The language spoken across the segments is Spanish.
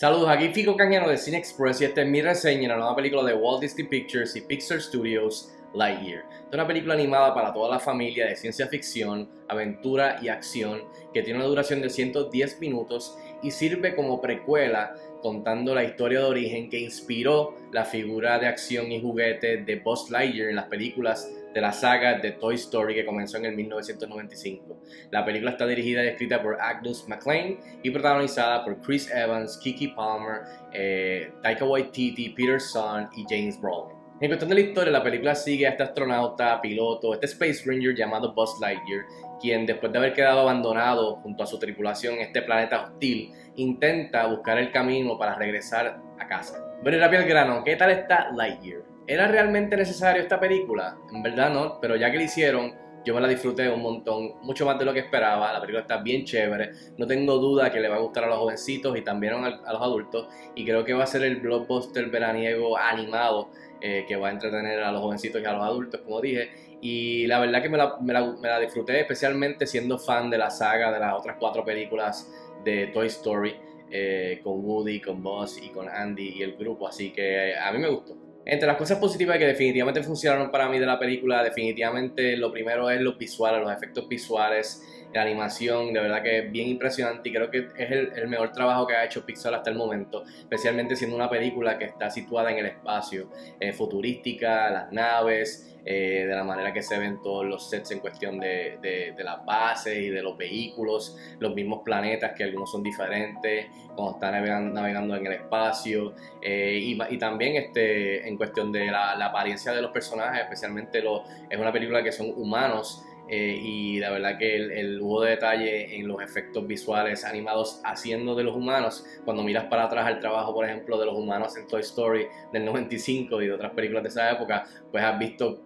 Saludos, aquí Fico Cañano de Cine Express y esta es mi reseña de la nueva película de Walt Disney Pictures y Pixar Studios, Lightyear. Es una película animada para toda la familia de ciencia ficción, aventura y acción que tiene una duración de 110 minutos y sirve como precuela contando la historia de origen que inspiró la figura de acción y juguete de Buzz Lightyear en las películas de la saga de Toy Story que comenzó en el 1995. La película está dirigida y escrita por Agnes McLean y protagonizada por Chris Evans, Kiki Palmer, eh, Taika Waititi, Peter Sun y James Brolin. En cuestión de la historia, la película sigue a este astronauta, piloto, este Space Ranger llamado Buzz Lightyear, quien después de haber quedado abandonado junto a su tripulación en este planeta hostil, intenta buscar el camino para regresar a casa. Bueno, rápido al grano, ¿qué tal está Lightyear? ¿Era realmente necesario esta película? En verdad no, pero ya que lo hicieron, yo me la disfruté un montón, mucho más de lo que esperaba. La película está bien chévere. No tengo duda que le va a gustar a los jovencitos y también a, los adultos. Y creo que va a ser el blockbuster veraniego animado eh, que va a entretener a los jovencitos y a los adultos, como dije. Y la verdad que me la, me la disfruté, especialmente siendo fan de la saga de las otras cuatro películas de Toy Story. Eh, con Woody, con Buzz y con Andy y el grupo, así que a mí me gustó. Entre las cosas positivas que definitivamente funcionaron para mí de la película, definitivamente lo primero es los visuales, los efectos visuales, la animación, de verdad que es bien impresionante y creo que es el, mejor trabajo que ha hecho Pixar hasta el momento, especialmente siendo una película que está situada en el espacio, eh, futurística, las naves, eh, de la manera que se ven todos los sets en cuestión de, de, las bases y de los vehículos, los mismos planetas que algunos son diferentes, cuando están navegando, en el espacio, eh, y, también este, en cuestión de la, apariencia de los personajes, especialmente lo, es una película que son humanos. Eh, y la verdad que el, hubo de detalle en los efectos visuales animados haciendo de los humanos. Cuando miras para atrás al trabajo, por ejemplo, de los humanos en Toy Story del 95 y de otras películas de esa época, pues has visto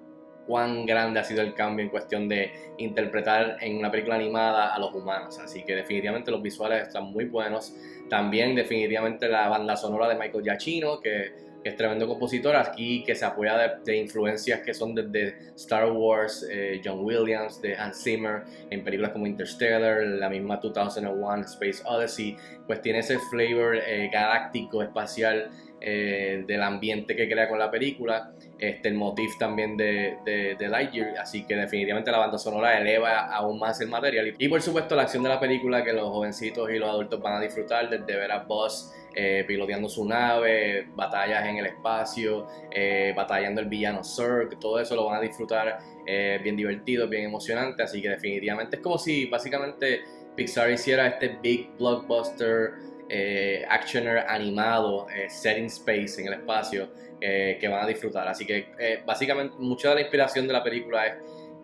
cuán grande ha sido el cambio en cuestión de interpretar en una película animada a los humanos. Así que definitivamente los visuales están muy buenos. También definitivamente la banda sonora de Michael Giacchino, que, es tremendo compositor aquí, que se apoya de, influencias que son desde Star Wars, eh, John Williams, de Hans Zimmer, en películas como Interstellar, la misma 2001 Space Odyssey, pues tiene ese flavor eh, galáctico, espacial eh, del ambiente que crea con la película, este, el motif también de, de, Lightyear, así que definitivamente la banda sonora eleva aún más el material. Y, por supuesto la acción de la película que los jovencitos y los adultos van a disfrutar desde ver a Buzz eh, piloteando su nave, batallas en el espacio, eh, batallando el villano Zurg, todo eso lo van a disfrutar bien divertido, bien emocionante, así que definitivamente es como si básicamente Pixar hiciera este big blockbuster eh, actioner animado, eh, setting space en el espacio, eh, que van a disfrutar. Así que eh, básicamente mucha de la inspiración de la película es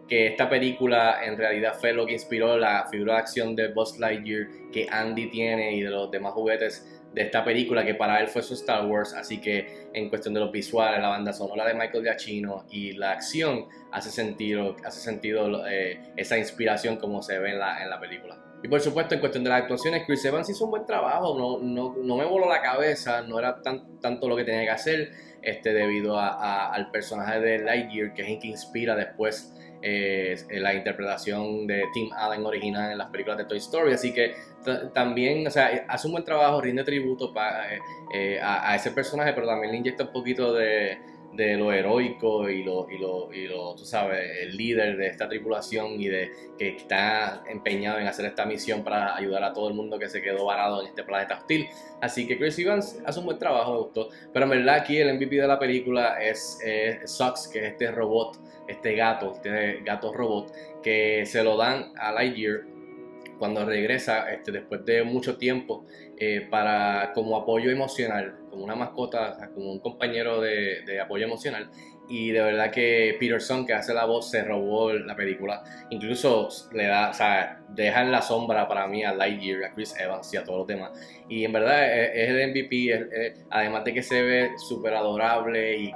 que esta película en realidad fue lo que inspiró la figura de acción de Buzz Lightyear que Andy tiene y de los demás juguetes de esta película que para él fue su Star Wars, así que en cuestión de los visuales, la banda sonora de Michael Giacchino y la acción hace sentido, hace sentido esa inspiración como se ve en la, en la película. Y por supuesto, en cuestión de las actuaciones, Chris Evans hizo un buen trabajo, no, no, no me voló la cabeza, no era tan, tanto lo que tenía que hacer, este, debido a, al personaje de Lightyear, que es el que inspira después eh, la interpretación de Tim Allen original en las películas de Toy Story. Así que también, o sea, hace un buen trabajo, rinde tributo eh, eh, a, a ese personaje, pero también le inyecta un poquito de de lo heroico y lo, y lo, y lo, tú sabes, el líder de esta tripulación y de que está empeñado en hacer esta misión para ayudar a todo el mundo que se quedó varado en este planeta hostil. Así que Chris Evans hace un buen trabajo, me gustó. Pero en verdad aquí el MVP de la película es eh, que es este robot, este gato, este gato robot, que se lo dan a Lightyear cuando regresa este, después de mucho tiempo eh, para como apoyo emocional, como una mascota, como un compañero de, apoyo emocional. Y de verdad que Peterson, que hace la voz, se robó la película. Incluso le da, o sea, deja en la sombra para mí a Lightyear, a Chris Evans y a todos los demás. Y en verdad es, el MVP, además de que se ve súper adorable y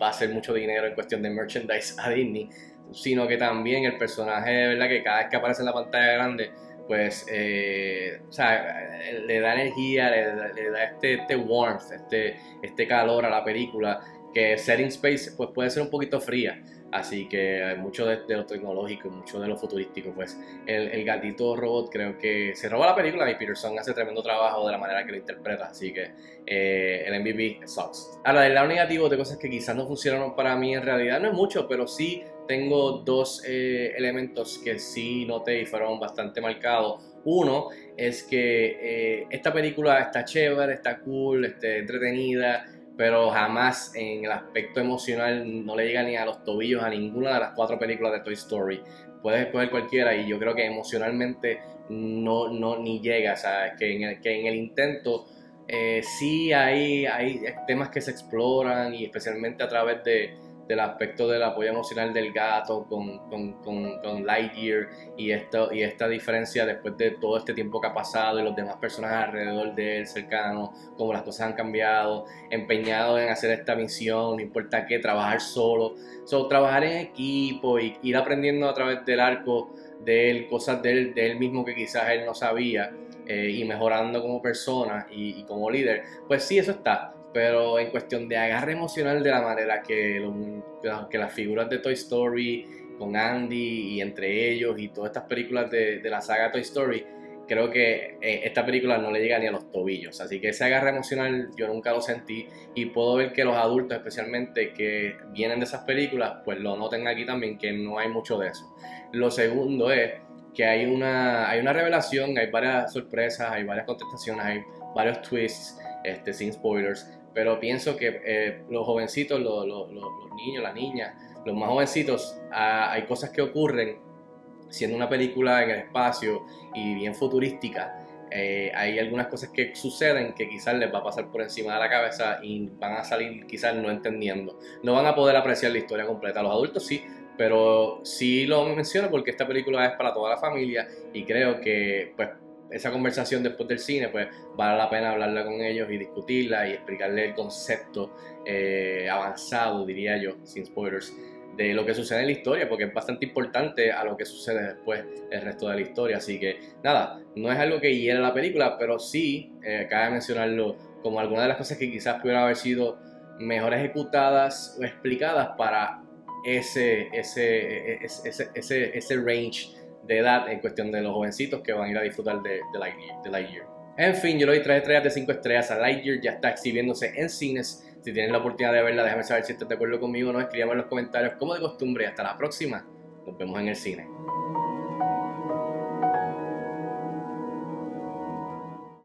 va a hacer mucho dinero en cuestión de merchandise a Disney, sino que también el personaje, de verdad, que cada vez que aparece en la pantalla grande, pues eh, o sea, le da energía, le, da este, este, warmth, este, este calor a la película, que Setting Space pues puede ser un poquito fría. Así que mucho de, lo tecnológico, mucho de lo futurístico, pues el, el, gatito robot creo que se roba la película y Peterson hace tremendo trabajo de la manera que lo interpreta. Así que eh, el MVP sucks. Ahora, del lado negativo de cosas que quizás no funcionaron para mí en realidad no es mucho, pero sí tengo dos eh, elementos que sí noté y fueron bastante marcados. Uno es que eh, esta película está chévere, está cool, está entretenida, pero jamás en el aspecto emocional no le llega ni a los tobillos a ninguna de las cuatro películas de Toy Story. Puedes escoger cualquiera y yo creo que emocionalmente no, no ni llega, o sea, que en el, que en el intento eh, sí hay, hay temas que se exploran y especialmente a través de, del aspecto del apoyo emocional del gato con, con, con, Lightyear y, esto, y esta diferencia después de todo este tiempo que ha pasado y los demás personajes alrededor de él, cercanos, cómo las cosas han cambiado, empeñado en hacer esta misión, no importa qué, trabajar solo. So, trabajar en equipo y ir aprendiendo a través del arco de él, cosas de él, de él mismo que quizás él no sabía. Eh, y mejorando como persona y, y como líder, pues sí, eso está pero en cuestión de agarre emocional de la manera que, que las figuras de Toy Story con Andy y entre ellos y todas estas películas de, la saga Toy Story, creo que eh, esta película no le llega ni a los tobillos. Así que ese agarre emocional yo nunca lo sentí y puedo ver que los adultos especialmente que vienen de esas películas, pues lo noten aquí también que no hay mucho de eso. Lo segundo es que hay una, hay una revelación, hay varias sorpresas, hay varias contestaciones, hay varios twists, este, sin spoilers, pero pienso que eh, los jovencitos, los, niños, las niñas, los más jovencitos, ah, hay cosas que ocurren siendo una película en el espacio y bien futurística. Eh, hay algunas cosas que suceden que quizás les va a pasar por encima de la cabeza y van a salir quizás no entendiendo. No van a poder apreciar la historia completa. Los adultos sí, pero sí lo menciono porque esta película es para toda la familia y creo que pues esa conversación después del cine, pues vale la pena hablarla con ellos y discutirla y explicarle el concepto eh, avanzado, diría yo, sin spoilers, de lo que sucede en la historia, porque es bastante importante a lo que sucede después el resto de la historia. Así que nada, no es algo que hiera la película, pero sí, eh, cabe mencionarlo como alguna de las cosas que quizás pudieran haber sido mejor ejecutadas o explicadas para ese, ese, ese, ese, ese range de edad en cuestión de los jovencitos que van a ir a disfrutar de, Lightyear, En fin, yo le doy 3 estrellas de 5 estrellas a Lightyear, ya está exhibiéndose en cines. Si tienen la oportunidad de verla, déjame saber si estás de acuerdo conmigo o no. Escríbame en los comentarios como de costumbre. Hasta la próxima. Nos vemos en el cine.